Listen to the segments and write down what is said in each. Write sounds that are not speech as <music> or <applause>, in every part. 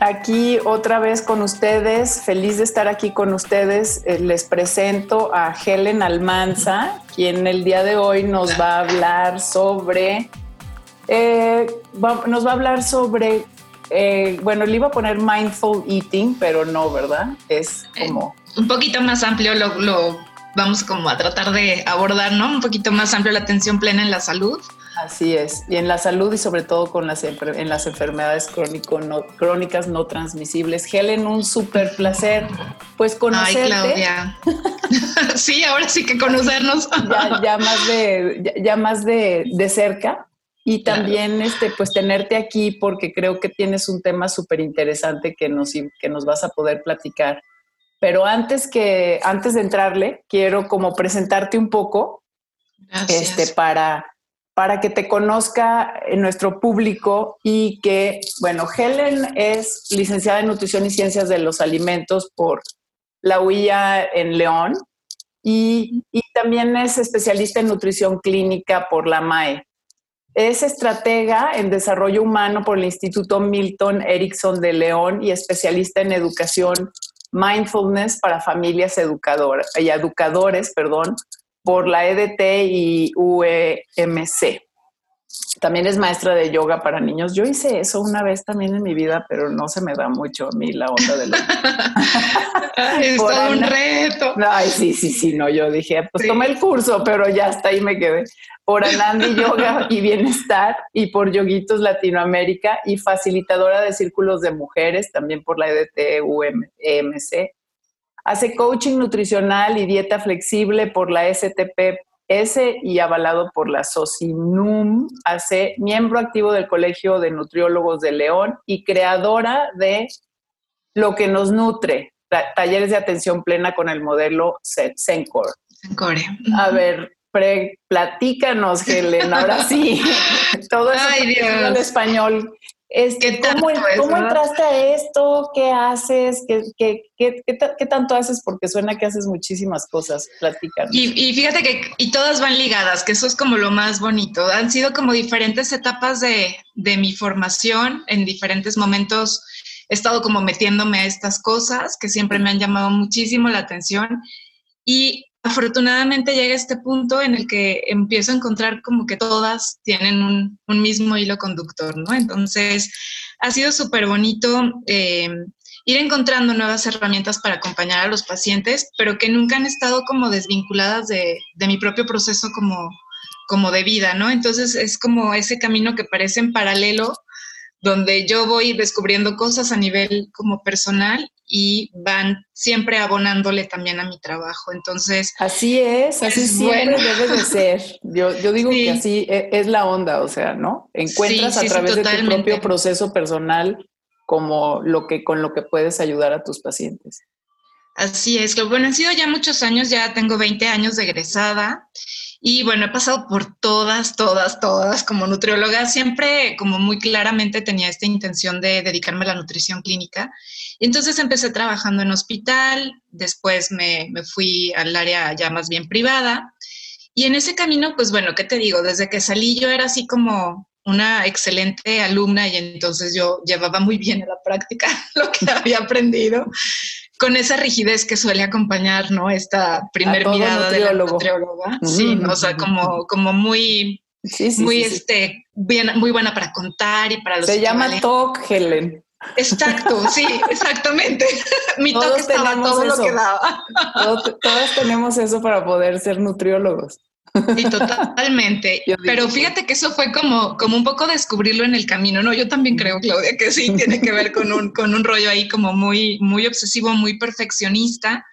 Aquí otra vez con ustedes, feliz de estar aquí con ustedes. Eh, les presento a Helen Almanza, quien el día de hoy nos va a hablar sobre, eh, nos va a hablar sobre, eh, bueno, le iba a poner mindful eating, pero no, ¿verdad? Es como... un poquito más amplio lo, lo vamos como a tratar de abordar, ¿no? Un poquito más amplio la atención plena en la salud. Así es, y en la salud y sobre todo con las, en las enfermedades crónico, no, crónicas no transmisibles. Helen, un súper placer, pues conocerte. Ay, Claudia. <laughs> sí, ahora sí que conocernos. ya, más de, ya, más de, de cerca. Y también, este, pues, tenerte aquí porque creo que tienes un tema súper interesante que nos, que nos vas a poder platicar. Pero antes que, antes de entrarle, quiero como presentarte un poco, este, para, para que te conozca nuestro público y que, bueno, Helen es licenciada en Nutrición y Ciencias de los Alimentos por la UIA en León y, y también es especialista en nutrición clínica por la MAE. Es estratega en desarrollo humano por el Instituto Milton Erickson de León y especialista en educación mindfulness para familias educadoras y educadores, perdón, por la EDT y UEMC. También es maestra de yoga para niños. Yo hice eso una vez también en mi vida, pero no se me da mucho a mí la onda de la... <laughs> es todo un reto. Ay, sí, sí, sí, no, yo dije, pues tomé el curso, pero ya hasta ahí me quedé. Por Anandi Yoga y Bienestar y por Yoguitos Latinoamérica y facilitadora de círculos de mujeres, también por la EDT UMC Hace coaching nutricional y dieta flexible por la STPS y avalado por la SOCINUM. Hace miembro activo del Colegio de Nutriólogos de León y creadora de Lo que nos nutre, talleres de atención plena con el modelo Sencor. Sencore. A ver, platícanos, Helen, ahora sí. <laughs> Todo eso en español. Este, ¿cómo, entraste a esto? ¿Qué haces? ¿Qué, qué, tanto haces? Porque suena que haces muchísimas cosas. Platícanos. Y, fíjate que y todas van ligadas, que eso es como lo más bonito. Han sido como diferentes etapas de, de mi formación en diferentes momentos. He estado como metiéndome a estas cosas que siempre me han llamado muchísimo la atención. Y afortunadamente llega este punto en el que empiezo a encontrar como que todas tienen un, mismo hilo conductor, ¿no? Entonces, ha sido súper bonito eh, ir encontrando nuevas herramientas para acompañar a los pacientes, pero que nunca han estado como desvinculadas de, mi propio proceso como, como de vida, ¿no? Entonces, es como ese camino que parece en paralelo, donde yo voy descubriendo cosas a nivel como personal y van siempre abonándole también a mi trabajo. Entonces. Así es, así siempre debe de ser. <laughs> Yo, digo que así e, es la onda, o sea, ¿no? Encuentras a través de tu propio proceso personal como lo que con lo que puedes ayudar a tus pacientes. Así es, bueno, han sido ya muchos años, ya tengo 20 años de egresada y bueno, he pasado por todas, todas, todas como nutrióloga. Siempre como muy claramente tenía esta intención de dedicarme a la nutrición clínica. Entonces empecé trabajando en hospital, después me, me fui al área ya más bien privada. Y en ese camino, pues bueno, ¿qué te digo? Desde que salí yo era así como una excelente alumna y entonces yo llevaba muy bien a la práctica <laughs> lo que había aprendido con esa rigidez que suele acompañar, ¿no? Esta primer mirada de la nutrióloga. Sí, o sea, como, como muy, muy, este, bien, muy buena para contar y para los Se llama talk, Helen. Exacto, sí, <laughs> exactamente. <laughs> Mi toque estaba todo lo que daba. todos tenemos eso para poder ser nutriólogos. Sí, totalmente. <laughs> Pero fíjate que eso fue como, como un poco descubrirlo en el camino, ¿no? Yo también creo, Claudia, que sí, <laughs> tiene que ver con un, con un rollo ahí como muy, muy obsesivo, muy perfeccionista,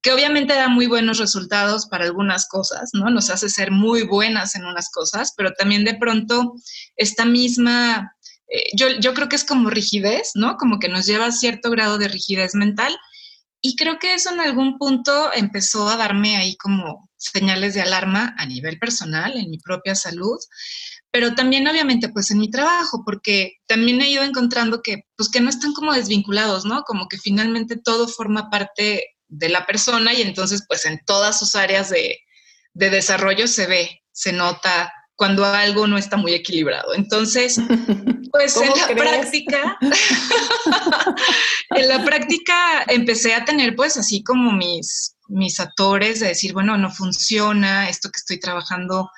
que obviamente da muy buenos resultados para algunas cosas, ¿no? Nos hace ser muy buenas en unas cosas, pero también de pronto esta misma eh, yo, yo creo que es como rigidez, ¿no? Como que nos lleva a cierto grado de rigidez mental. Y creo que eso en algún punto empezó a darme ahí como señales de alarma a nivel personal, en mi propia salud, pero también obviamente pues en mi trabajo, porque también he ido encontrando que pues que no están como desvinculados, ¿no? Como que finalmente todo forma parte de la persona y entonces pues en todas sus áreas de, de desarrollo se ve, se nota cuando algo no está muy equilibrado. Entonces, <laughs> pues en la práctica, <laughs> en la práctica empecé a tener pues así como mis, mis actores de decir, bueno, no funciona, esto que estoy trabajando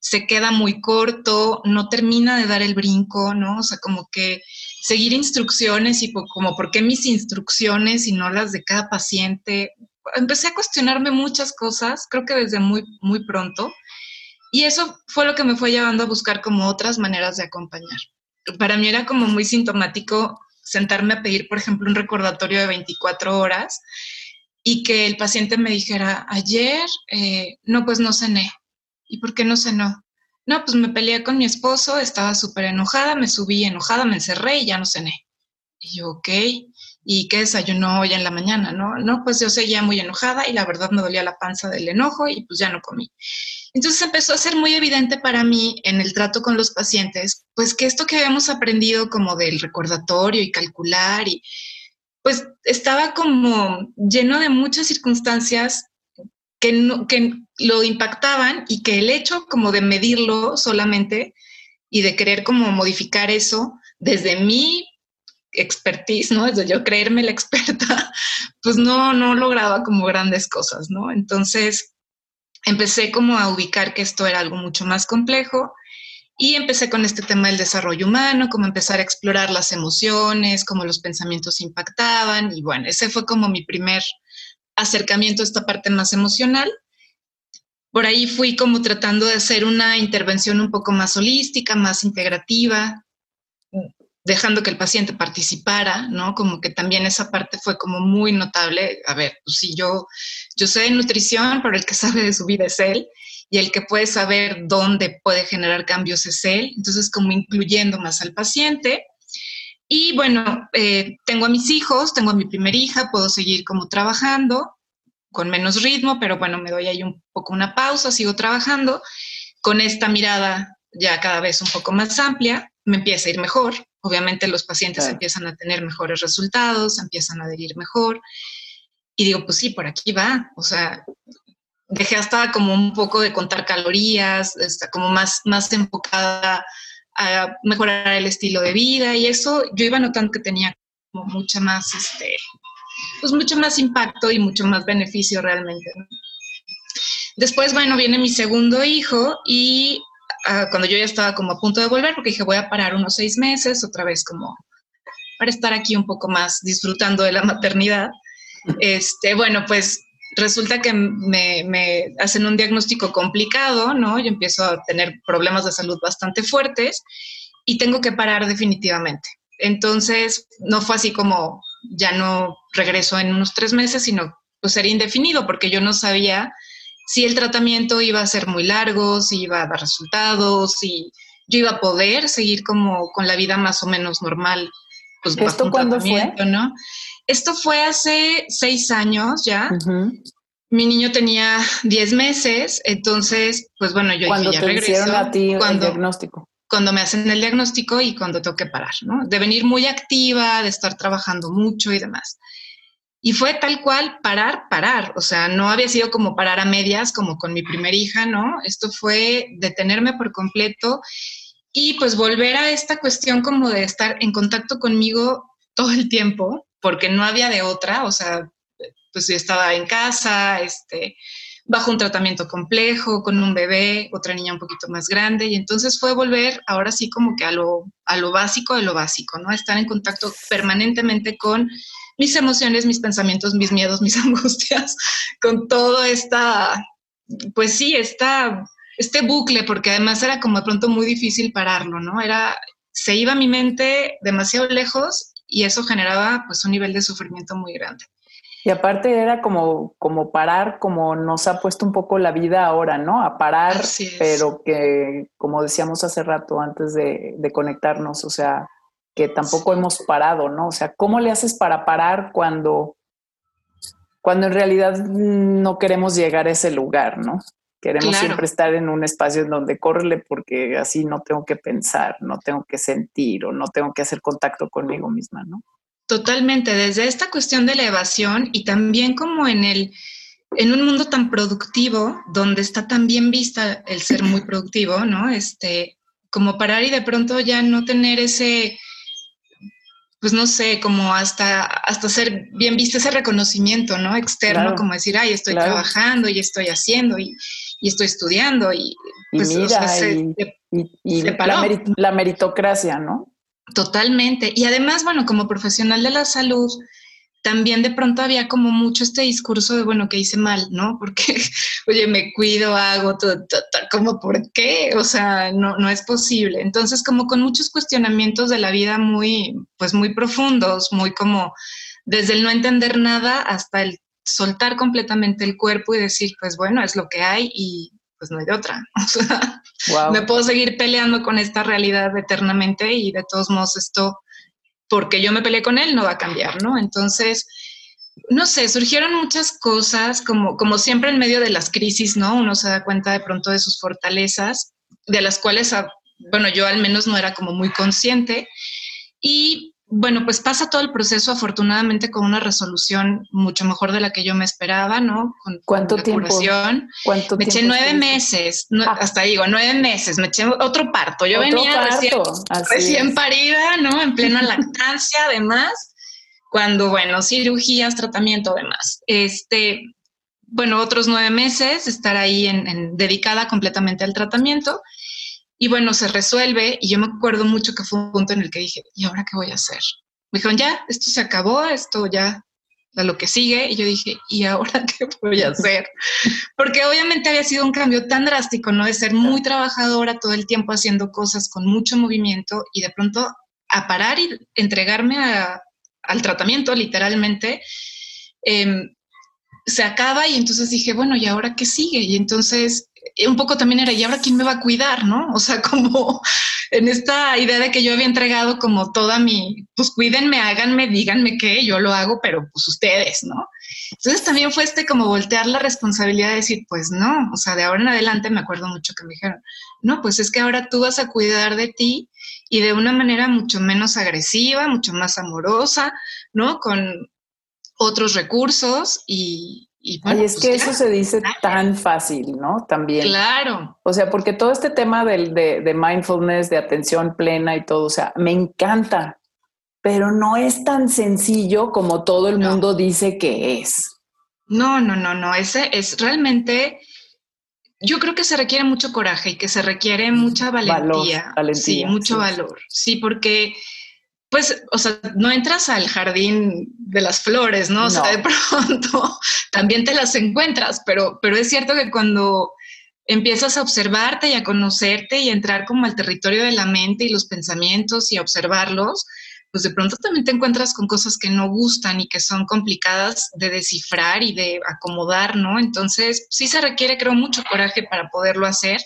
se queda muy corto, no termina de dar el brinco, ¿no? O sea, como que seguir instrucciones y como, ¿por qué mis instrucciones y no las de cada paciente? Empecé a cuestionarme muchas cosas, creo que desde muy, muy pronto. Y eso fue lo que me fue llevando a buscar como otras maneras de acompañar. Para mí era como muy sintomático sentarme a pedir, por ejemplo, un recordatorio de 24 horas y que el paciente me dijera, ayer, eh, no, pues no cené. ¿Y por qué no cenó? No, pues me peleé con mi esposo, estaba súper enojada, me subí enojada, me encerré y ya no cené. Y yo, ok, ¿y qué desayunó hoy en la mañana? No, no, pues yo seguía muy enojada y la verdad me dolía la panza del enojo y pues ya no comí. Entonces empezó a ser muy evidente para mí en el trato con los pacientes, pues que esto que habíamos aprendido como del recordatorio y calcular y pues estaba como lleno de muchas circunstancias que, que lo impactaban y que el hecho como de medirlo solamente y de querer como modificar eso desde mi expertise, ¿no? Desde yo creerme la experta, <laughs> pues no, no lograba como grandes cosas, ¿no? Entonces empecé como a ubicar que esto era algo mucho más complejo y empecé con este tema del desarrollo humano, como empezar a explorar las emociones, cómo los pensamientos impactaban y bueno, ese fue como mi primer acercamiento a esta parte más emocional. Por ahí fui como tratando de hacer una intervención un poco más holística, más integrativa, dejando que el paciente participara, ¿no? Como que también esa parte fue como muy notable. A ver, pues si yo, yo sé de nutrición, pero el que sabe de su vida es él y el que puede saber dónde puede generar cambios es él. Entonces, como incluyendo más al paciente. Y bueno, eh, tengo a mis hijos, tengo a mi primera hija, puedo seguir como trabajando con menos ritmo, pero bueno, me doy ahí un poco una pausa, sigo trabajando. Con esta mirada ya cada vez un poco más amplia, me empieza a ir mejor, obviamente los pacientes empiezan a tener mejores resultados, empiezan a adherir mejor, y digo, pues sí, por aquí va, o sea, dejé hasta como un poco de contar calorías, está como más, más enfocada a mejorar el estilo de vida y eso yo iba notando que tenía como mucha más, este, pues mucho más impacto y mucho más beneficio realmente. Después, bueno, viene mi segundo hijo y ah, cuando yo ya estaba como a punto de volver, porque dije, voy a parar unos seis meses, otra vez como para estar aquí un poco más disfrutando de la maternidad. Este, bueno, pues resulta que me, hacen un diagnóstico complicado, ¿no? Yo empiezo a tener problemas de salud bastante fuertes y tengo que parar definitivamente. Entonces, no fue así como ya no regreso en unos tres meses, sino pues sería indefinido porque yo no sabía si el tratamiento iba a ser muy largo, si iba a dar resultados, si yo iba a poder seguir como con la vida más o menos normal. Pues, ¿Esto cuándo fue? ¿no? Esto fue hace seis años ya. Mi niño tenía diez meses, entonces, pues bueno, yo cuando ya regreso. a ti cuando, el diagnóstico. Cuando me hacen el diagnóstico y cuando tengo que parar, ¿no? De venir muy activa, de estar trabajando mucho y demás. Y fue tal cual parar, parar. O sea, no había sido como parar a medias, como con mi primera hija, ¿no? Esto fue detenerme por completo y pues volver a esta cuestión como de estar en contacto conmigo todo el tiempo, porque no había de otra, o sea, pues yo estaba en casa, este, bajo un tratamiento complejo, con un bebé, otra niña un poquito más grande, y entonces fue volver ahora sí como que a lo, a lo básico de lo básico, ¿no? Estar en contacto permanentemente con mis emociones, mis pensamientos, mis miedos, mis <laughs> angustias, con todo esta, pues sí, esta, este bucle, porque además era como de pronto muy difícil pararlo, ¿no? Era, se iba mi mente demasiado lejos y eso generaba pues un nivel de sufrimiento muy grande. Y aparte era como, como parar, como nos ha puesto un poco la vida ahora, ¿no? A parar, pero que, como decíamos hace rato antes de, conectarnos, o sea, que tampoco hemos parado, ¿no? O sea, ¿cómo le haces para parar cuando, cuando en realidad no queremos llegar a ese lugar, ¿no? Queremos siempre estar en un espacio en donde correle porque así no tengo que pensar, no tengo que sentir o no tengo que hacer contacto conmigo misma, ¿no? Totalmente, desde esta cuestión de la evasión y también como en el en un mundo tan productivo, donde está tan bien vista el ser muy productivo, ¿no? Este, como parar y de pronto ya no tener ese, pues no sé, como hasta, hasta ser bien visto ese reconocimiento, ¿no? Externo, como decir, ay, estoy trabajando y estoy haciendo y, estoy estudiando y, pues, y, la meritocracia, ¿no? Totalmente. Y además, bueno, como profesional de la salud, también de pronto había como mucho este discurso de, bueno, que hice mal, ¿no? <laughs> Porque, oye, me cuido, hago todo, como, ¿por qué? O sea, no, no es posible. Entonces, como con muchos cuestionamientos de la vida muy, pues muy profundos, muy como desde el no entender nada hasta el soltar completamente el cuerpo y decir, pues bueno, es lo que hay y pues no hay de otra. <laughs> O sea, me puedo seguir peleando con esta realidad eternamente y de todos modos esto, porque yo me peleé con él, no va a cambiar, ¿no? Entonces, no sé, surgieron muchas cosas, como, como siempre en medio de las crisis, ¿no? Uno se da cuenta de pronto de sus fortalezas, de las cuales, ah, bueno, yo al menos no era como muy consciente. Y bueno, pues pasa todo el proceso afortunadamente con una resolución mucho mejor de la que yo me esperaba, ¿no? Con, ¿Cuánto tiempo? ¿Cuánto me eché nueve meses, ah. hasta digo, nueve meses, me eché otro parto. Yo venía recién, recién parida, ¿no? En plena <laughs> lactancia, además, cuando, bueno, cirugías, tratamiento, demás. Este, bueno, otros nueve meses, estar ahí en, dedicada completamente al tratamiento. Y bueno, se resuelve y yo me acuerdo mucho que fue un punto en el que dije, ¿y ahora qué voy a hacer? Me dijeron, ya, esto se acabó, esto ya, a lo que sigue. Y yo dije, ¿y ahora <laughs> qué voy a hacer? Porque obviamente había sido un cambio tan drástico, ¿no? De ser muy trabajadora todo el tiempo haciendo cosas con mucho movimiento y de pronto a parar y entregarme al tratamiento, literalmente. Em, se acaba y entonces dije, bueno, ¿y ahora qué sigue? Y entonces un poco también era, ¿y ahora quién me va a cuidar? ¿No? O sea, <laughs> como en esta idea de que yo había entregado como toda mi, pues cuídenme, háganme, díganme qué, yo lo hago, pero pues ustedes, ¿no? Entonces también fue este como voltear la responsabilidad de decir, pues no, o sea, de ahora en adelante me acuerdo mucho que me dijeron, no, pues es que ahora tú vas a cuidar de ti y de una manera mucho menos agresiva, mucho más amorosa, ¿no? Con otros recursos y, y, es pues que eso se dice tan fácil, ¿no? También. Claro. O sea, porque todo este tema del, de, mindfulness, de atención plena y todo, o sea, me encanta, pero no es tan sencillo como todo el mundo dice que es. No, no, no, no. Ese es realmente. Yo creo que se requiere mucho coraje y que se requiere mucha valentía. sí, mucho valor. Sí, porque pues, o sea, no entras al jardín de las flores, ¿no? O sea, de pronto <laughs> también te las encuentras, pero, pero es cierto que cuando empiezas a observarte y a conocerte y entrar como al territorio de la mente y los pensamientos y a observarlos, pues de pronto también te encuentras con cosas que no gustan y que son complicadas de descifrar y de acomodar, ¿no? Entonces, sí se requiere, creo, mucho coraje para poderlo hacer.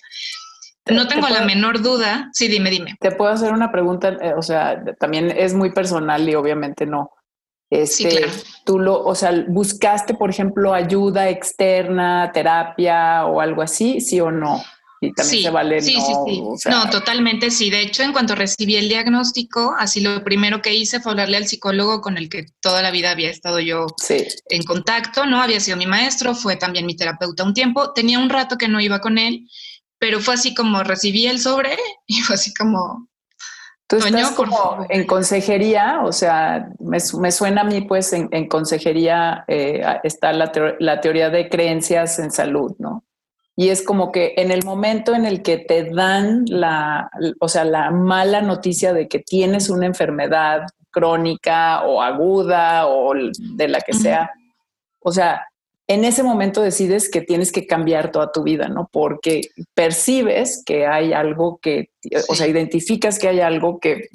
No tengo la menor duda. Sí, dime, dime. Te puedo hacer una pregunta, eh, o sea, también es muy personal y obviamente no. Este, sí, claro. Tú lo, o sea, buscaste, por ejemplo, ayuda externa, terapia o algo así, sí o no. Y también sí, se vale. Sí, no, sí, sí. no, totalmente sí. De hecho, en cuanto recibí el diagnóstico, así lo primero que hice fue hablarle al psicólogo con el que toda la vida había estado yo en contacto, ¿no? Había sido mi maestro, fue también mi terapeuta un tiempo. Tenía un rato que no iba con él pero fue así como recibí el sobre <laughs> y fue así como... Tú estás como en consejería, o sea, me, suena a mí pues en, consejería eh, está la, la teoría de creencias en salud, ¿no? Y es como que en el momento en el que te dan la, o sea, la mala noticia de que tienes una enfermedad crónica o aguda o de la que sea, o sea, en ese momento decides que tienes que cambiar toda tu vida, ¿no? Porque percibes que hay algo que, o sea, identificas que hay algo que,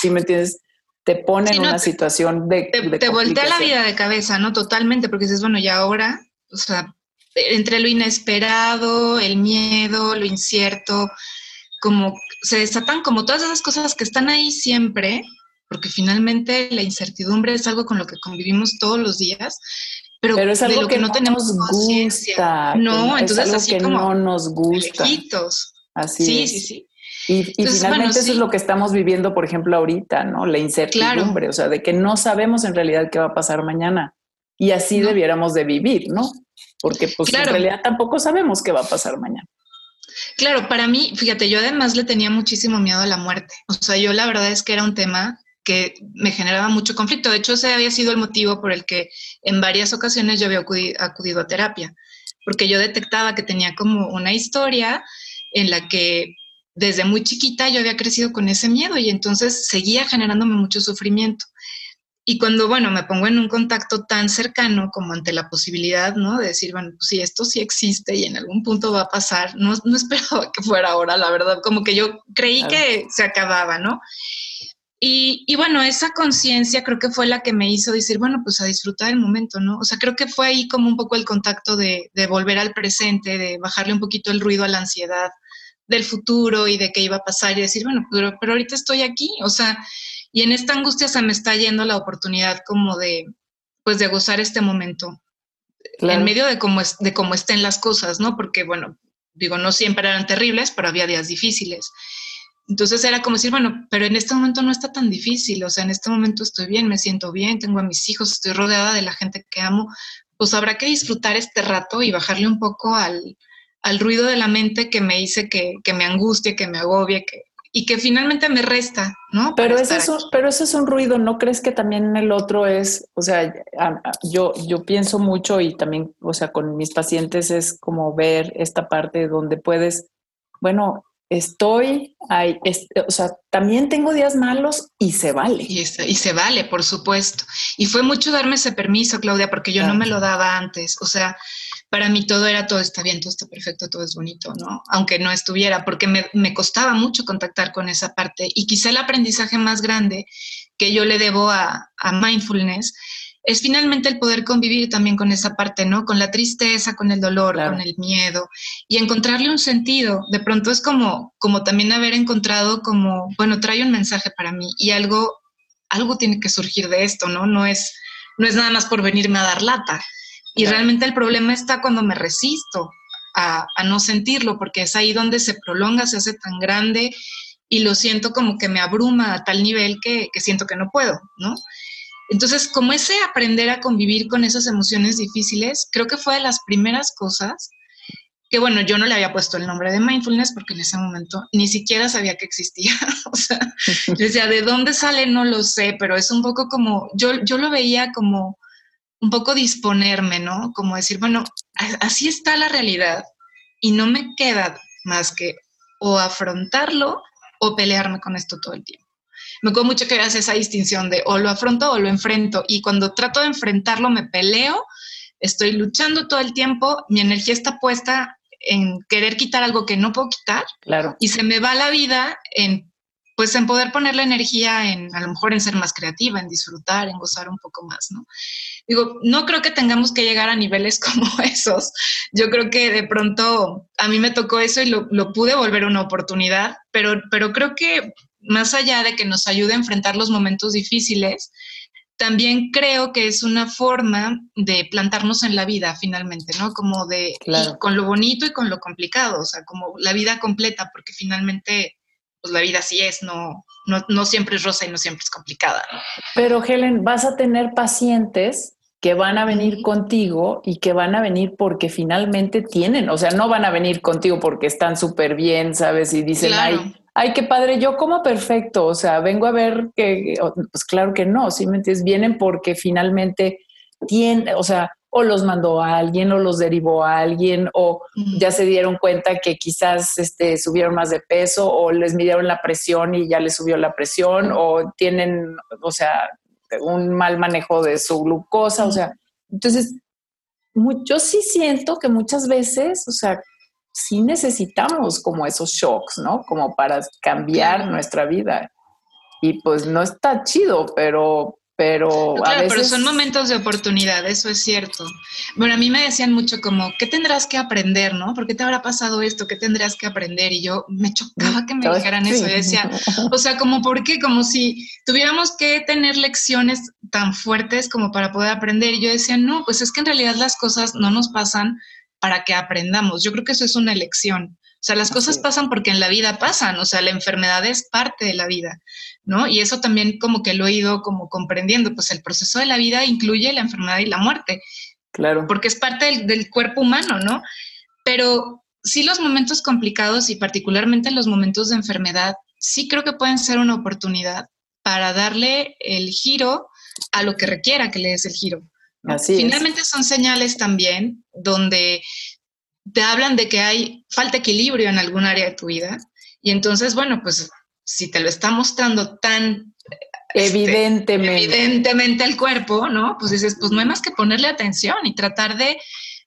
si me entiendes, te pone en una situación de... Te, te voltea la vida de cabeza, ¿no? Totalmente, porque dices, bueno, y ahora, o sea, entre lo inesperado, el miedo, lo incierto, como se desatan como todas esas cosas que están ahí siempre, porque finalmente la incertidumbre es algo con lo que convivimos todos los días, pero, es algo de lo que, no, tenemos gusta. No, entonces es así que como no nos gusta. Así sí, es. sí, sí. Y, finalmente eso es lo que estamos viviendo, por ejemplo, ahorita, ¿no? La incertidumbre, o sea, de que no sabemos en realidad qué va a pasar mañana. Y así debiéramos de vivir, ¿no? Porque pues en realidad tampoco sabemos qué va a pasar mañana. Claro, para mí, fíjate, yo además le tenía muchísimo miedo a la muerte. O sea, yo la verdad es que era un tema que me generaba mucho conflicto. De hecho, ese había sido el motivo por el que en varias ocasiones yo había acudido, a terapia, porque yo detectaba que tenía como una historia en la que desde muy chiquita yo había crecido con ese miedo y entonces seguía generándome mucho sufrimiento. Y cuando, bueno, me pongo en un contacto tan cercano como ante la posibilidad, ¿no? De decir, bueno, pues si esto sí existe y en algún punto va a pasar, no, no <laughs> esperaba que fuera ahora, la verdad, como que yo creí que se acababa, ¿no? Y, bueno, esa conciencia creo que fue la que me hizo decir, bueno, pues a disfrutar el momento, ¿no? O sea, creo que fue ahí como un poco el contacto de, volver al presente, de bajarle un poquito el ruido a la ansiedad del futuro y de qué iba a pasar y decir, bueno, pero, pero ahorita estoy aquí, o sea, y en esta angustia se me está yendo la oportunidad como de, pues de gozar este momento, en medio de cómo, es, de cómo estén las cosas, ¿no? Porque, bueno, digo, no siempre eran terribles, pero había días difíciles. Entonces era como decir, bueno, pero en este momento no está tan difícil, o sea, en este momento estoy bien, me siento bien, tengo a mis hijos, estoy rodeada de la gente que amo, pues habrá que disfrutar este rato y bajarle un poco al, ruido de la mente que me dice que, me angustie, que me agobie, que, y que finalmente me resta, ¿no? Pero ese, es un, pero ese es un ruido, ¿no crees que también el otro es, o sea, yo, yo pienso mucho y también, o sea, con mis pacientes es como ver esta parte donde puedes, bueno, estoy, ahí, o sea, también tengo días malos y se vale. Y, se vale, por supuesto. Y fue mucho darme ese permiso, Claudia, porque yo no me lo daba antes. O sea, para mí todo era todo está bien, todo está perfecto, todo es bonito, ¿no? Aunque no estuviera, porque me, me costaba mucho contactar con esa parte. Y quizá el aprendizaje más grande que yo le debo a, a mindfulness es finalmente el poder convivir también con esa parte, ¿no? Con la tristeza, con el dolor, con el miedo y encontrarle un sentido. De pronto es como, como también haber encontrado como, bueno, trae un mensaje para mí y algo, algo tiene que surgir de esto, ¿no? No es, no es nada más por venirme a dar lata. Y realmente el problema está cuando me resisto a, a no sentirlo, porque es ahí donde se prolonga, se hace tan grande y lo siento como que me abruma a tal nivel que, que siento que no puedo, ¿no? Entonces, como ese aprender a convivir con esas emociones difíciles, creo que fue de las primeras cosas que, bueno, yo no le había puesto el nombre de mindfulness porque en ese momento ni siquiera sabía que existía. <laughs> o sea, <laughs> decía, ¿de dónde sale? No lo sé, pero es un poco como, yo, yo lo veía como un poco disponerme, ¿no? Como decir, bueno, así está la realidad y no me queda más que o afrontarlo o pelearme con esto todo el tiempo me acuerdo mucho que hace esa distinción de o lo afronto o lo enfrento. Y cuando trato de enfrentarlo, me peleo, estoy luchando todo el tiempo, mi energía está puesta en querer quitar algo que no puedo quitar. Claro. Y se me va la vida en pues en poder poner la energía en, a lo mejor en ser más creativa, en disfrutar, en gozar un poco más, ¿no? Digo, no creo que tengamos que llegar a niveles <laughs> como esos. Yo creo que de pronto a mí me tocó eso y lo, lo pude volver una oportunidad, pero, pero creo que más allá de que nos ayude a enfrentar los momentos difíciles, también creo que es una forma de plantarnos en la vida finalmente, ¿no? Como de con lo bonito y con lo complicado, o sea, como la vida completa, porque finalmente pues la vida sí es, no, no, siempre es rosa y no siempre es complicada. Pero Helen, vas a tener pacientes que van a venir contigo y que van a venir porque finalmente tienen, o sea, no van a venir contigo porque están súper bien, ¿sabes? Y dicen, ay, ay, qué padre, yo como perfecto, o sea, vengo a ver que, pues claro que no, ¿sí me entiendes? Vienen porque finalmente tienen, o sea, o los mandó a alguien o los derivó a alguien o ya se dieron cuenta que quizás este, subieron más de peso o les midieron la presión y ya les subió la presión o tienen, o sea, un mal manejo de su glucosa, o sea, entonces yo sí siento que muchas veces, o sea, sí necesitamos como esos shocks, ¿no? Como para cambiar nuestra vida. y pues no está chido, pero pero claro, a veces... pero son momentos de oportunidad, eso es cierto. Bueno, a mí me decían mucho como, ¿qué tendrás que aprender, no? ¿Por qué te habrá pasado esto? ¿Qué tendrás que aprender? Y yo me chocaba que me dijeran eso. Y decía, <laughs> o sea, como, ¿por qué? Como si tuviéramos que tener lecciones tan fuertes como para poder aprender. Y yo decía, no, pues es que en realidad las cosas no nos pasan para que aprendamos. Yo creo que eso es una elección. O sea, las cosas pasan porque en la vida pasan, o sea, la enfermedad es parte de la vida, ¿no? Y eso también como que lo he ido como comprendiendo, pues el proceso de la vida incluye la enfermedad y la muerte. Claro. Porque es parte del, del cuerpo humano, ¿no? Pero sí los momentos complicados y particularmente los momentos de enfermedad, sí creo que pueden ser una oportunidad para darle el giro a lo que requiera que le des el giro. Así Finalmente son señales también donde te hablan de que hay falta de equilibrio en algún área de tu vida. Y entonces, bueno, pues si te lo está mostrando tan este, evidentemente, el cuerpo, ¿no? Pues dices, pues no hay más que ponerle atención y tratar de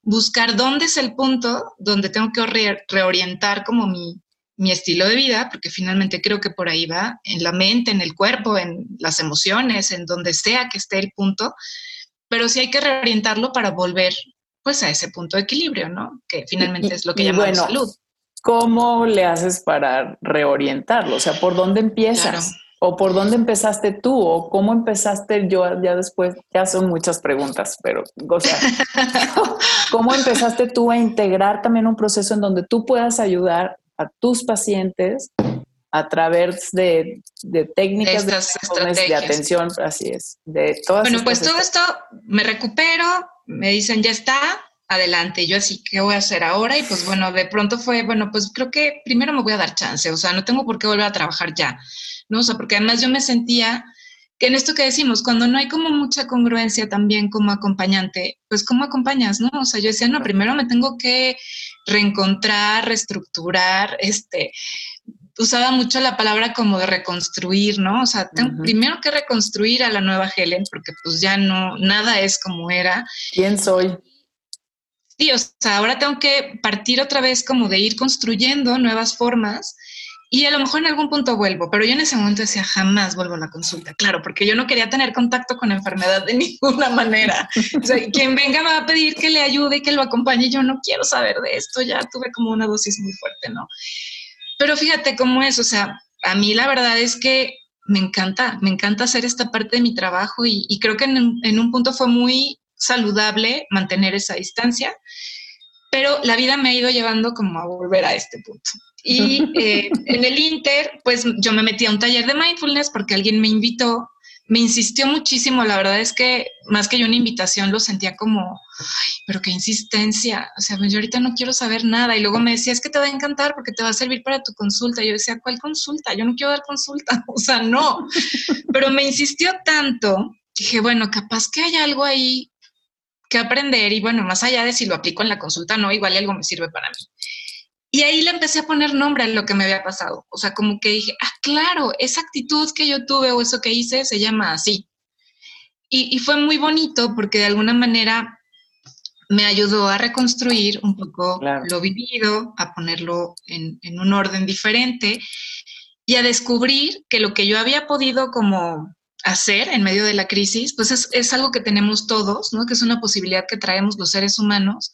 buscar dónde es el punto donde tengo que reorientar como mi, mi estilo de vida, porque finalmente creo que por ahí va, en la mente, en el cuerpo, en las emociones, en donde sea que esté el punto, pero sí hay que reorientarlo para volver pues a ese punto de equilibrio, ¿no? Que finalmente es lo que llamamos bueno, salud. ¿Cómo le haces para reorientarlo? O sea, ¿por dónde empiezas? ¿O por dónde empezaste tú? ¿O cómo empezaste yo ya después? Ya son muchas preguntas, pero, o sea, <laughs> ¿cómo empezaste tú a integrar también un proceso en donde tú puedas ayudar a tus pacientes a través de, técnicas de, de, atención, así es, de todas Bueno, pues todo esto me recupero, me dicen, ya está, adelante. yo así, ¿qué voy a hacer ahora? Y pues bueno, de pronto fue, bueno, pues creo que primero me voy a dar chance, o sea, no tengo por qué volver a trabajar ya, ¿no? O sea, porque además yo me sentía que en esto que decimos, cuando no hay como mucha congruencia también como acompañante, pues ¿cómo acompañas, no? O sea, yo decía, no, primero me tengo que reencontrar, reestructurar, este, usaba mucho la palabra como de reconstruir, ¿no? O sea, tengo primero que reconstruir a la nueva Helen, porque pues ya no, nada es como era. ¿Quién soy? Sí, o sea, ahora tengo que partir otra vez como de ir construyendo nuevas formas y a lo mejor en algún punto vuelvo, pero yo en ese momento decía, jamás vuelvo a la consulta, claro, porque yo no quería tener contacto con la enfermedad de <laughs> ninguna manera. O sea, quien venga va a pedir que le ayude y que lo acompañe, yo no quiero saber de esto, ya tuve como una dosis muy fuerte, ¿no? Pero fíjate cómo es, o sea, a mí la verdad es que me encanta, me encanta hacer esta parte de mi trabajo y, creo que en, un punto fue muy saludable mantener esa distancia, pero la vida me ha ido llevando como a volver a este punto. Y <laughs> eh, en el Inter, pues yo me metí a un taller de mindfulness porque alguien me invitó me insistió muchísimo, la verdad es que más que yo una invitación lo sentía como, ay, pero qué insistencia, o sea, yo ahorita no quiero saber nada y luego me decía, es que te va a encantar porque te va a servir para tu consulta. Y yo decía, ¿cuál consulta? Yo no quiero dar consulta, <laughs> o sea, no, pero me insistió tanto, dije, bueno, capaz que hay algo ahí que aprender y bueno, más allá de si lo aplico en la consulta, no, igual algo me sirve para mí. Y ahí le empecé a poner nombre a lo que me había pasado. O sea, como que dije, ah, claro, esa actitud que yo tuve o eso que hice se llama así. Y, fue muy bonito porque de alguna manera me ayudó a reconstruir un poco lo vivido, a ponerlo en, un orden diferente y a descubrir que lo que yo había podido como hacer en medio de la crisis, pues es, es algo que tenemos todos, ¿no? Que es una posibilidad que traemos los seres humanos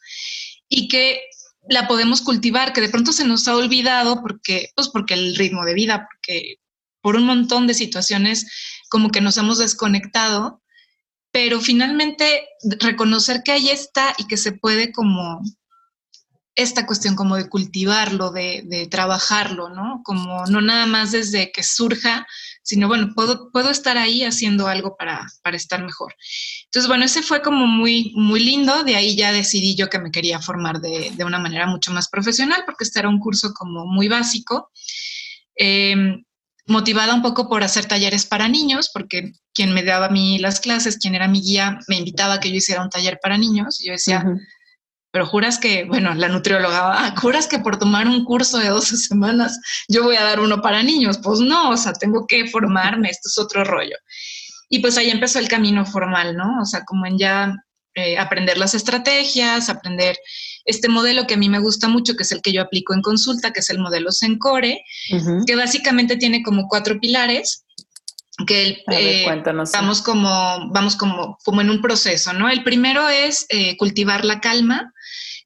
y que la podemos cultivar, que de pronto se nos ha olvidado porque, pues porque el ritmo de vida, porque por un montón de situaciones como que nos hemos desconectado, pero finalmente reconocer que ahí está y que se puede como esta cuestión como de cultivarlo, de, de trabajarlo, ¿no? Como no nada más desde que surja, sino bueno, puedo, puedo estar ahí haciendo algo para, para, estar mejor. Entonces, bueno, ese fue como muy, muy lindo, de ahí ya decidí yo que me quería formar de, de una manera mucho más profesional, porque este era un curso como muy básico, em, motivada un poco por hacer talleres para niños, porque quien me daba a mí las clases, quien era mi guía, me invitaba a que yo hiciera un taller para niños, y yo decía, pero juras que, bueno, la nutrióloga, ah, juras que por tomar un curso de 12 semanas yo voy a dar uno para niños. Pues no, o sea, tengo que formarme, esto es otro rollo. Y pues ahí empezó el camino formal, ¿no? O sea, como en ya eh, aprender las estrategias, aprender este modelo que a mí me gusta mucho, que es el que yo aplico en consulta, que es el modelo Sencore, que básicamente tiene como cuatro pilares. Que eh, vamos como vamos como, como en un proceso, ¿no? El primero es eh, cultivar la calma,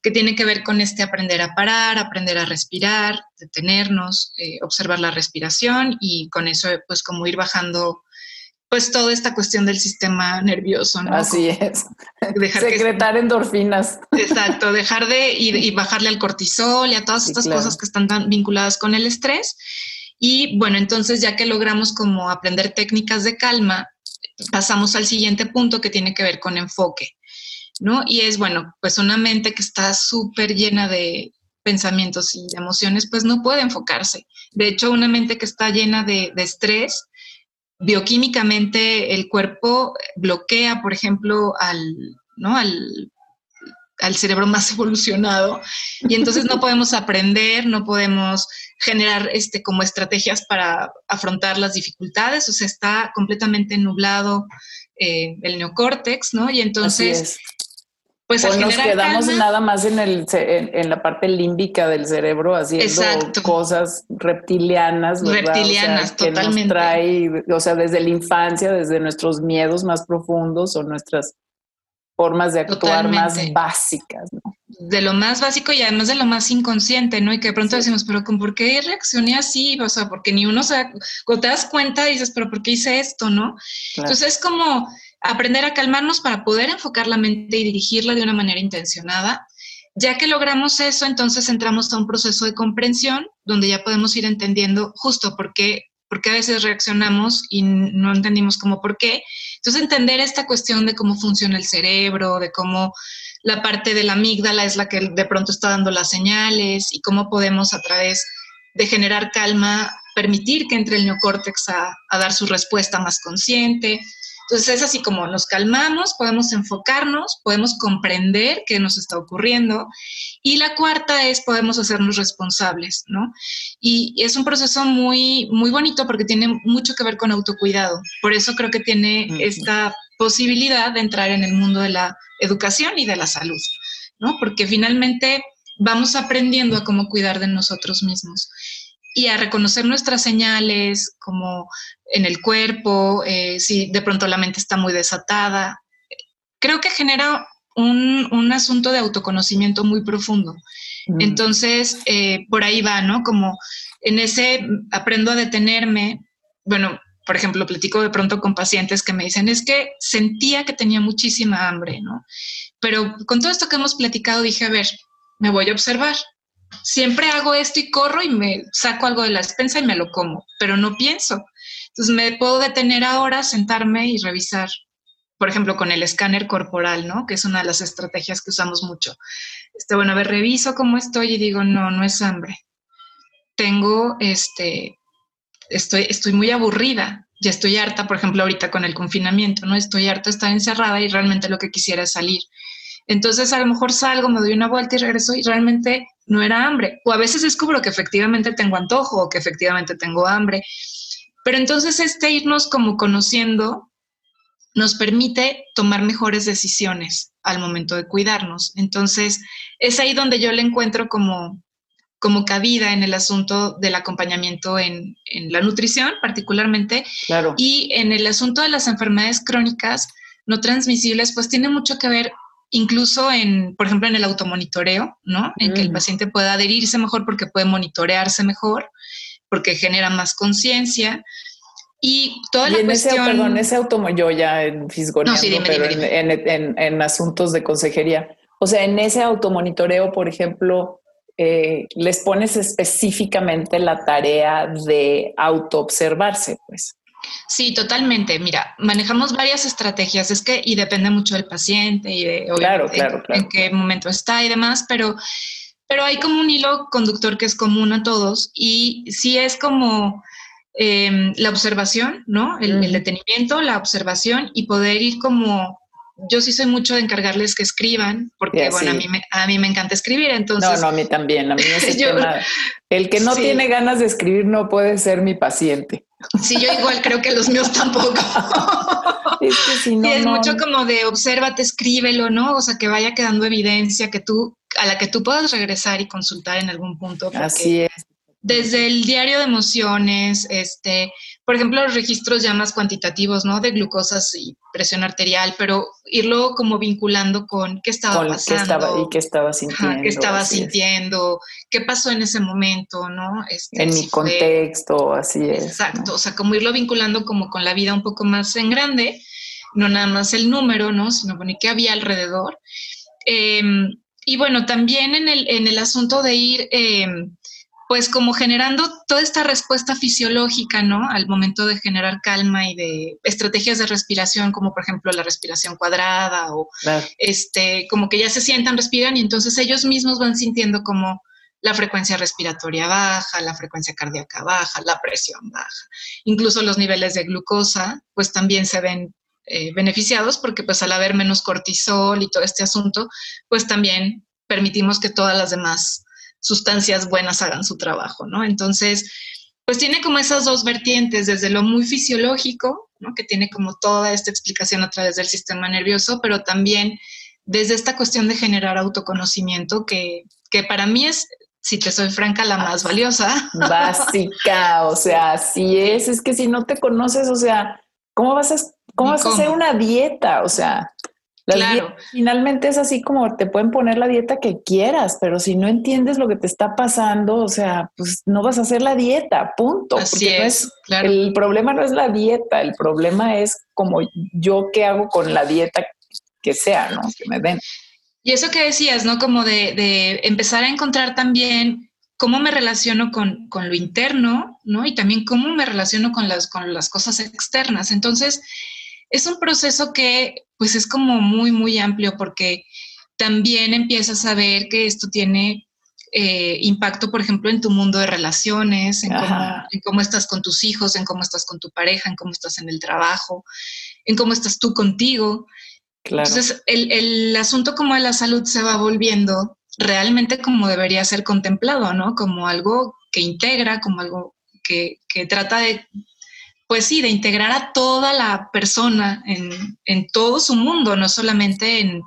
que tiene que ver con este aprender a parar, aprender a respirar, detenernos, eh, observar la respiración y con eso pues como ir bajando pues toda esta cuestión del sistema nervioso, ¿no? Así es. Secretar endorfinas. Exacto, dejar de y, bajarle al cortisol y a todas estas cosas que están tan vinculadas con el estrés. Y bueno, entonces ya que logramos como aprender técnicas de calma, pasamos al siguiente punto que tiene que ver con enfoque, ¿no? Y es, bueno, pues una mente que está súper llena de pensamientos y emociones, pues no puede enfocarse. De hecho, una mente que está llena de, de estrés, bioquímicamente el cuerpo bloquea, por ejemplo, al, ¿no? al, al cerebro más <laughs> evolucionado y entonces no podemos aprender, no podemos generar este, como estrategias para afrontar las dificultades, o sea, está completamente nublado eh, el neocórtex, ¿no? Y entonces pues nos quedamos nada más en, el, en, la parte límbica del cerebro haciendo cosas reptilianas, ¿verdad? Reptilianas, que totalmente. Nos trae, o sea, desde la infancia, desde nuestros miedos más profundos o nuestras formas de actuar más básicas, ¿no? De lo más básico y además de lo más inconsciente, ¿no? Y que de pronto decimos, pero ¿por qué reaccioné así? O sea, porque ni uno se... Cuando te das cuenta dices, pero ¿por qué hice esto, no? Entonces es como aprender a calmarnos para poder enfocar la mente y dirigirla de una manera intencionada. Ya que logramos eso, entonces entramos a un proceso de comprensión donde ya podemos ir entendiendo justo por qué, por qué a veces reaccionamos y no entendimos cómo por qué. Entonces entender esta cuestión de cómo funciona el cerebro, de cómo la parte de la amígdala es la que de pronto está dando las señales y cómo podemos a través de generar calma permitir que entre el neocórtex a, a dar su respuesta más consciente. Entonces es así como nos calmamos, podemos enfocarnos, podemos comprender qué nos está ocurriendo. Y la cuarta es podemos hacernos responsables, ¿no? Y, es un proceso muy, muy bonito porque tiene mucho que ver con autocuidado. Por eso creo que tiene esta posibilidad de entrar en el mundo de la educación y de la salud, ¿no? Porque finalmente vamos aprendiendo a cómo cuidar de nosotros mismos y a reconocer nuestras señales como en el cuerpo, eh, si de pronto la mente está muy desatada. Creo que genera un, asunto de autoconocimiento muy profundo. Mm. Entonces, eh, por ahí va, ¿no? Como en ese aprendo a detenerme, bueno, por ejemplo, platico de pronto con pacientes que me dicen, es que sentía que tenía muchísima hambre, ¿no? Pero con todo esto que hemos platicado, dije, a ver, me voy a observar, siempre hago esto y corro y me saco algo de la despensa y me lo como, pero no pienso. Entonces me puedo detener ahora, sentarme y revisar, por ejemplo, con el escáner corporal, ¿no? Que es una de las estrategias que usamos mucho. Este, bueno, a ver, reviso cómo estoy y digo, no, no es hambre. Tengo, este, estoy, estoy muy aburrida. Ya estoy harta, por ejemplo, ahorita con el confinamiento, ¿no? Estoy harta de estar encerrada y realmente lo que quisiera es salir. Entonces a lo mejor salgo, me doy una vuelta y regreso y realmente no era hambre. O a veces descubro que efectivamente tengo antojo o que efectivamente tengo hambre. Pero entonces este irnos como conociendo nos permite tomar mejores decisiones al momento de cuidarnos. Entonces es ahí donde yo le encuentro como, como cabida en el asunto del acompañamiento en, en la nutrición particularmente. Claro. Y en el asunto de las enfermedades crónicas no transmisibles, pues tiene mucho que ver incluso en, por ejemplo, en el automonitoreo, ¿no? En que el mm. paciente pueda adherirse mejor porque puede monitorearse mejor, porque genera más conciencia. Y toda la cuestión... Ese, perdón, ese automo, yo ya en pero En, asuntos de consejería. O sea, en ese automonitoreo, por ejemplo, eh, les pones específicamente la tarea de autoobservarse, pues. Sí, totalmente. Mira, manejamos varias estrategias, es que y depende mucho del paciente y de claro, en, qué momento está y demás, pero, pero hay como un hilo conductor que es común a todos y sí es como em, la observación, ¿no? El, detenimiento, la observación y poder ir como yo sí soy mucho de encargarles que escriban, porque bueno, a mí, me, a mí me encanta escribir, entonces... No, no, a mí también, a mí <laughs> El que no tiene ganas de escribir no puede ser mi paciente. Sí, yo igual creo que los míos tampoco. <laughs> es que si no, es mucho como de obsérvate, escríbelo, ¿no? O sea, que vaya quedando evidencia que tú, a la que tú puedas regresar y consultar en algún punto. Así es. Desde el diario de emociones, este, por ejemplo, los registros ya más cuantitativos, ¿no? De glucosas y presión arterial, pero irlo como vinculando con qué estaba pasando. estaba, y qué estaba sintiendo. qué estaba sintiendo, qué pasó en ese momento, ¿no? Este, en mi contexto, así es. Exacto, o sea, como irlo vinculando como con la vida un poco más en grande, no nada más el número, ¿no? Sino, bueno, ¿y qué había alrededor? Em, y bueno, también en el, en el asunto de ir... Em, pues como generando toda esta respuesta fisiológica, ¿no? Al momento de generar calma y de estrategias de respiración, como por ejemplo la respiración cuadrada o este, como que ya se sientan, respiran y entonces ellos mismos van sintiendo como la frecuencia respiratoria baja, la frecuencia cardíaca baja, la presión baja. Incluso los niveles de glucosa, pues también se ven eh, beneficiados porque pues al haber menos cortisol y todo este asunto, pues también permitimos que todas las demás sustancias buenas hagan su trabajo, ¿no? Entonces, pues tiene como esas dos vertientes, desde lo muy fisiológico, ¿no? Que tiene como toda esta explicación a través del sistema nervioso, pero también desde esta cuestión de generar autoconocimiento, que, que para mí es, si te soy franca, la más valiosa. Básica, o sea, así es, es que si no te conoces, o sea, ¿cómo vas a, cómo vas a hacer una dieta? O sea, claro. finalmente es así como te pueden poner la dieta que quieras, pero si no entiendes lo que te está pasando, o sea, pues no vas a hacer la dieta, punto. Así es, El problema no es la dieta, el problema es como yo qué hago con la dieta que sea, ¿no? Que me den. Y eso que decías, ¿no? Como de, empezar a encontrar también cómo me relaciono con, con, lo interno, ¿no? Y también cómo me relaciono con las, con las cosas externas. Entonces, es un proceso que pues es como muy, muy amplio porque también empiezas a ver que esto tiene eh, impacto, por ejemplo, en tu mundo de relaciones, en cómo, estás con tus hijos, en cómo estás con tu pareja, en cómo estás en el trabajo, en cómo estás tú contigo. Entonces, el, el, asunto como de la salud se va volviendo realmente como debería ser contemplado, ¿no? Como algo que integra, como algo que, que trata de pues sí, de integrar a toda la persona en, todo su mundo, no solamente en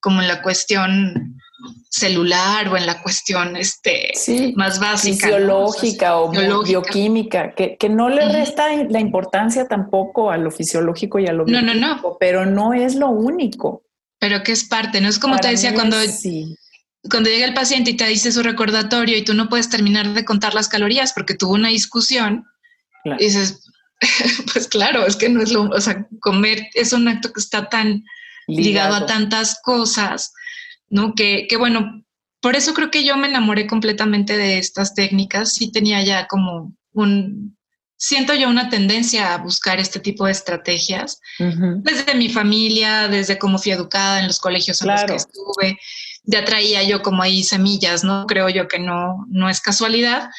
como en la cuestión celular o en la cuestión este, más básica. Fisiológica o, bioquímica, que, no le resta la importancia tampoco a lo fisiológico y a lo no, no, no. pero no es lo único. Pero que es parte, ¿no? Es como te decía cuando, cuando llega el paciente y te dice su recordatorio y tú no puedes terminar de contar las calorías porque tuvo una discusión, dices, <laughs> pues claro, es que no es lo, o sea, comer es un acto que está tan ligado, a tantas cosas, ¿no? Que, que, bueno, por eso creo que yo me enamoré completamente de estas técnicas. Sí tenía ya como un, siento yo una tendencia a buscar este tipo de estrategias, desde mi familia, desde cómo fui educada en los colegios en los que estuve, ya traía yo como ahí semillas, ¿no? Creo yo que no, no es casualidad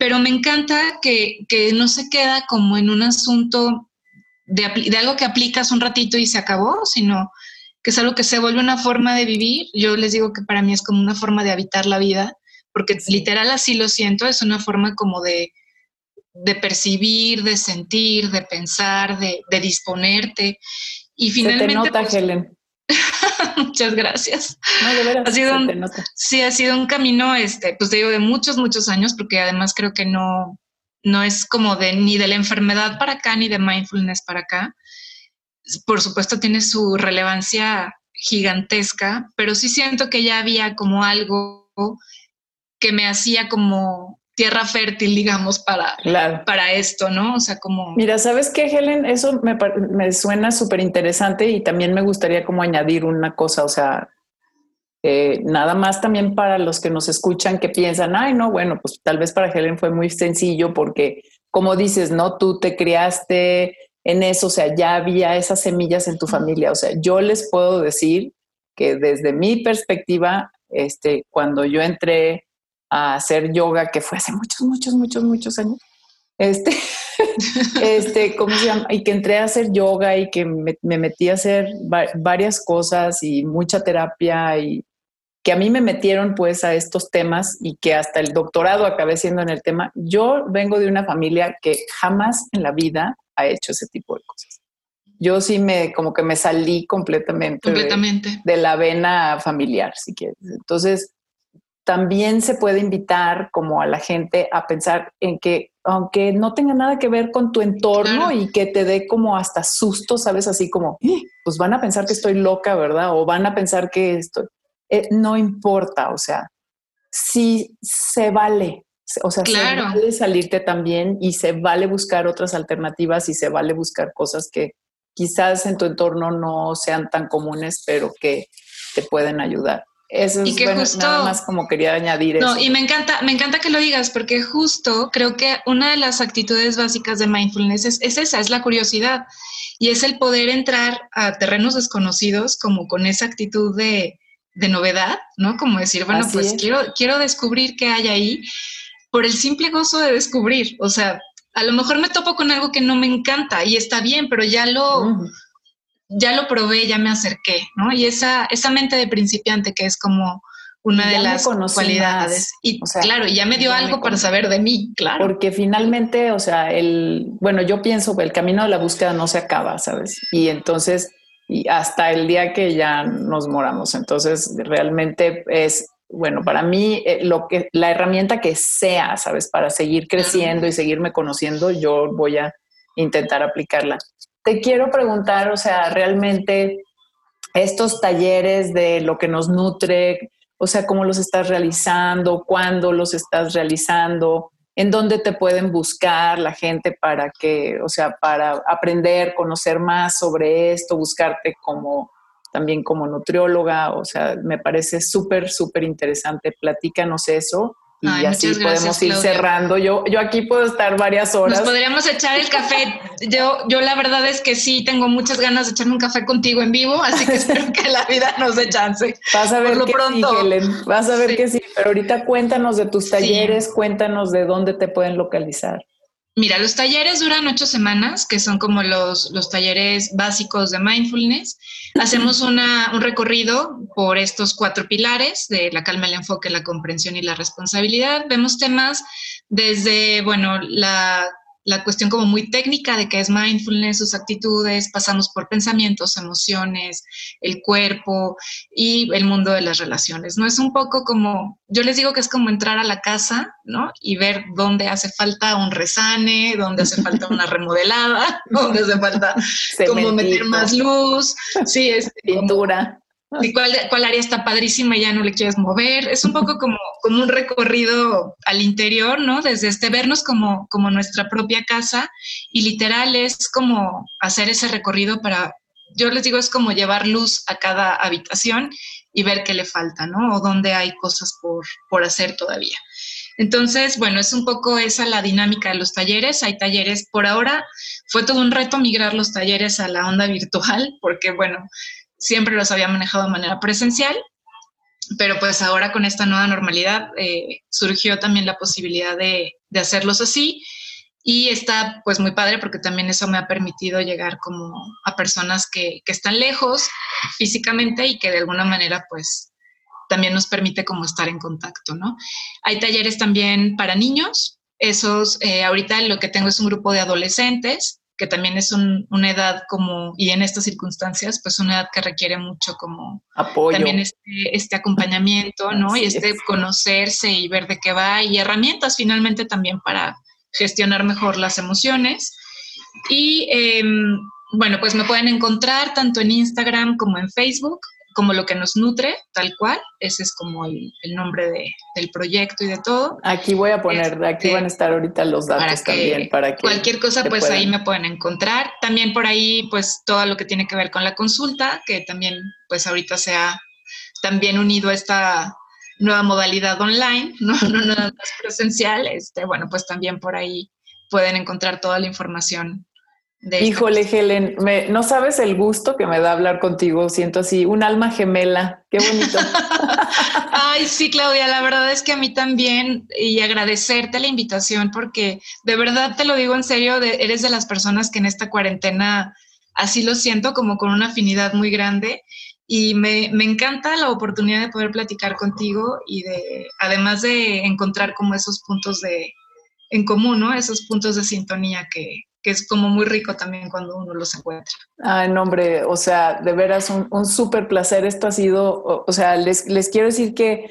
pero me encanta que, no se queda como en un asunto de, algo que aplicas un ratito y se acabó, sino que es algo que se vuelve una forma de vivir. Yo les digo que para mí es como una forma de habitar la vida, porque literal así lo siento, es una forma como de, percibir, de sentir, de pensar, de, disponerte. Y finalmente... Se te nota, pues, Helen. <laughs> Muchas gracias. No, de veras, ha sido un, sí, ha sido un camino, este, pues te digo, de muchos, muchos años, porque además creo que no, no es como de ni de la enfermedad para acá, ni de mindfulness para acá. Por supuesto, tiene su relevancia gigantesca, pero sí siento que ya había como algo que me hacía como tierra fértil, digamos, para, para esto, ¿no? O sea, como... Mira, ¿sabes qué, Helen? Eso me, me suena súper interesante y también me gustaría como añadir una cosa, o sea, eh, nada más también para los que nos escuchan que piensan, ay, no, bueno, pues tal vez para Helen fue muy sencillo porque, como dices, ¿no? Tú te criaste en eso, o sea, ya había esas semillas en tu familia, o sea, yo les puedo decir que desde mi perspectiva, este, cuando yo entré a hacer yoga, que fue hace muchos, muchos, muchos, muchos años. Este, <laughs> este, ¿cómo se llama? Y que entré a hacer yoga y que me, metí a hacer varias cosas y mucha terapia y que a mí me metieron pues a estos temas y que hasta el doctorado acabé siendo en el tema. Yo vengo de una familia que jamás en la vida ha hecho ese tipo de cosas. Yo sí me, como que me salí completamente, completamente. De, de la vena familiar, si quieres. Entonces, también se puede invitar como a la gente a pensar en que aunque no tenga nada que ver con tu entorno y que te dé como hasta susto, sabes, así como, ¡Eh! pues van a pensar que estoy loca, ¿verdad? O van a pensar que estoy, eh, no importa, o sea, sí se vale, o sea, se vale salirte también y se vale buscar otras alternativas y se vale buscar cosas que quizás en tu entorno no sean tan comunes, pero que te pueden ayudar. Eso es bueno, nada más como quería añadir no, Y me encanta, me encanta que lo digas, porque justo creo que una de las actitudes básicas de mindfulness es, esa, es la curiosidad. Y es el poder entrar a terrenos desconocidos como con esa actitud de, novedad, ¿no? Como decir, bueno, pues quiero, quiero descubrir qué hay ahí por el simple gozo de descubrir. O sea, a lo mejor me topo con algo que no me encanta y está bien, pero ya lo, ya lo probé, ya me acerqué, ¿no? Y esa, esa mente de principiante que es como una de las cualidades. Y claro, ya me dio algo para saber de mí, claro. Porque finalmente, o sea, el, bueno, yo pienso que el camino de la búsqueda no se acaba, ¿sabes? Y entonces, y hasta el día que ya nos moramos. Entonces, realmente es bueno, para mí eh, lo que la herramienta que sea, sabes, para seguir creciendo y seguirme conociendo, yo voy a intentar aplicarla. Te quiero preguntar, o sea, realmente estos talleres de lo que nos nutre, o sea, cómo los estás realizando, cuándo los estás realizando, en dónde te pueden buscar la gente para que, o sea, para aprender, conocer más sobre esto, buscarte como también como nutrióloga, o sea, me parece súper, súper interesante. Platícanos eso y así podemos ir cerrando. Yo, yo aquí puedo estar varias horas. Nos podríamos echar el café. Yo, yo la verdad es que sí tengo muchas ganas de echarme un café contigo en vivo, así que <laughs> espero que la vida nos dé chance. Vas a ver lo que pronto. sí, Helen. Vas a ver que sí. Pero ahorita cuéntanos de tus talleres, cuéntanos de dónde te pueden localizar. Mira, los talleres duran ocho semanas, que son como los, los talleres básicos de mindfulness. Hacemos una, un recorrido por estos cuatro pilares de la calma, el enfoque, la comprensión y la responsabilidad. Vemos temas desde, bueno, la la cuestión como muy técnica de qué es mindfulness, sus actitudes, pasamos por pensamientos, emociones, el cuerpo y el mundo de las relaciones, ¿no? Es un poco como, yo les digo que es como entrar a la casa, ¿no? Y ver dónde hace falta un resane, dónde hace falta una <laughs> remodelada, <laughs> dónde hace falta como meter más luz, sí, es este, pintura y cuál, área está padrísima y ya no le quieres mover. Es un poco como, como un recorrido al interior, ¿no? Desde este vernos como, como nuestra propia casa y literal es como hacer ese recorrido para, yo les digo, es como llevar luz a cada habitación y ver qué le falta, ¿no? O dónde hay cosas por, por hacer todavía. Entonces, bueno, es un poco esa la dinámica de los talleres. Hay talleres, por ahora fue todo un reto migrar los talleres a la onda virtual, porque, bueno, siempre los había manejado de manera presencial, pero pues ahora con esta nueva normalidad eh, surgió también la posibilidad de, hacerlos así y está pues muy padre porque también eso me ha permitido llegar como a personas que, están lejos físicamente y que de alguna manera pues también nos permite como estar en contacto, ¿no? Hay talleres también para niños, esos, eh, ahorita lo que tengo es un grupo de adolescentes que también es una edad como, y en estas circunstancias, pues una edad que requiere mucho como apoyo. También este, este acompañamiento, ¿no? y este conocerse y ver de qué va, y herramientas finalmente también para gestionar mejor las emociones. Y em, bueno, pues me pueden encontrar tanto en Instagram como en Facebook como lo que nos nutre, tal cual. Ese es como el, nombre de, del proyecto y de todo. Aquí voy a poner, aquí van a estar ahorita los datos también para que cualquier cosa, pues ahí me pueden encontrar. También por ahí, pues todo lo que tiene que ver con la consulta, que también, pues ahorita se ha también unido a esta nueva modalidad online, <laughs> no, no nada más presencial. Este, bueno, pues también por ahí pueden encontrar toda la información Híjole, Helen, no sabes el gusto que me da hablar contigo. Siento así, un alma gemela. Qué bonito. <laughs> Ay, sí, Claudia, la verdad es que a mí también y agradecerte la invitación porque de verdad te lo digo en serio, eres de las personas que en esta cuarentena así lo siento como con una afinidad muy grande y me, me encanta la oportunidad de poder platicar contigo y de, además de encontrar como esos puntos de en común, ¿no? Esos puntos de sintonía que, que es como muy rico también cuando uno los encuentra. Ay, no, hombre, o sea, de veras un, un súper placer. Esto ha sido, o, sea, les, les, quiero decir que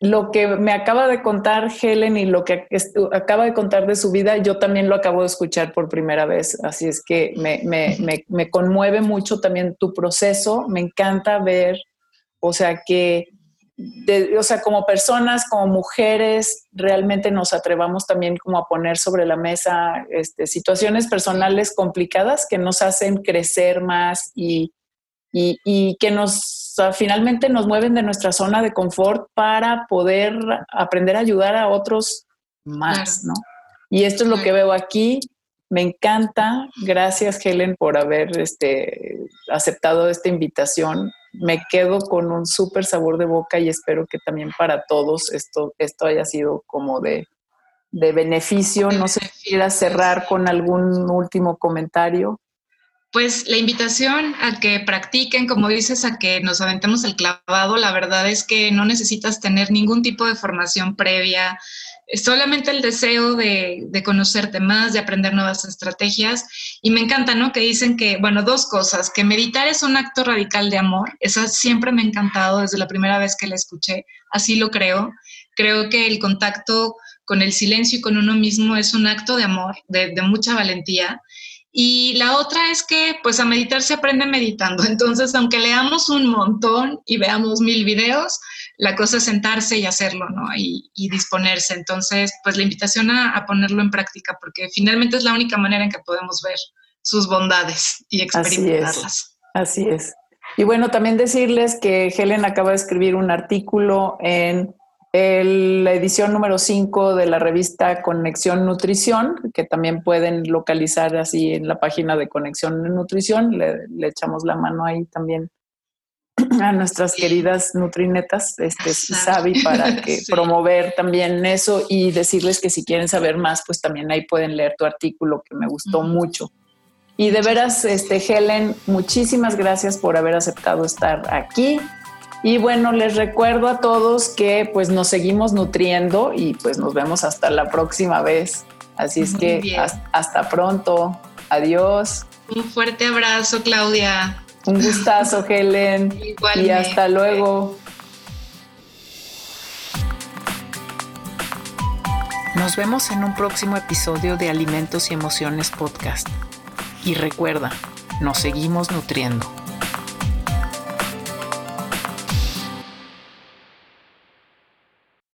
lo que me acaba de contar Helen y lo que acaba de contar de su vida, yo también lo acabo de escuchar por primera vez. Así es que me, me, me conmueve mucho también tu proceso. Me encanta ver, o sea, que, o sea, como personas, como mujeres, realmente nos atrevamos también como a poner sobre la mesa este, situaciones personales complicadas que nos hacen crecer más y, y, y que nos finalmente nos mueven de nuestra zona de confort para poder aprender a ayudar a otros más, ¿no? Y esto es lo que veo aquí. Me encanta. Gracias, Helen, por haber este, aceptado esta invitación. Me quedo con un súper sabor de boca y espero que también para todos esto, esto haya sido como de, de beneficio. No sé si quieras cerrar con algún último comentario pues la invitación a que practiquen, como dices, a que nos aventemos el clavado, la verdad es que no necesitas tener ningún tipo de formación previa, solamente el deseo de, conocerte más, de aprender nuevas estrategias. Y me encanta, ¿no? Que dicen que, bueno, dos cosas, que meditar es un acto radical de amor, esa siempre me ha encantado desde la primera vez que la escuché, así lo creo. Creo que el contacto con el silencio y con uno mismo es un acto de amor, de, de mucha valentía. Y la otra es que pues a meditar se aprende meditando. <laughs> Entonces, aunque leamos un montón y veamos mil videos, la cosa es sentarse y hacerlo, ¿no? Y, disponerse. Entonces, pues la invitación a, ponerlo en práctica, porque finalmente es la única manera en que podemos ver sus bondades y experimentarlas. Así es. Así es. Y bueno, también decirles que Helen acaba de escribir un artículo en la edición número 5 de la revista Conexión Nutrición, que también pueden localizar así en la página de Conexión Nutrición. Le, echamos la mano ahí también a nuestras queridas nutrinetas, este Sabi, para que <laughs> promover también eso y decirles que si quieren saber más, pues también ahí pueden leer tu artículo que me gustó mucho. Y de veras, este Helen, muchísimas gracias por haber aceptado estar aquí. Y bueno, les recuerdo a todos que pues nos seguimos nutriendo y pues nos vemos hasta la próxima vez. Así es que hasta, pronto. Adiós. Un fuerte abrazo, Claudia. Un gustazo, Helen. Y hasta luego. Nos vemos en un próximo episodio de Alimentos y Emociones Podcast. Y recuerda, nos seguimos nutriendo.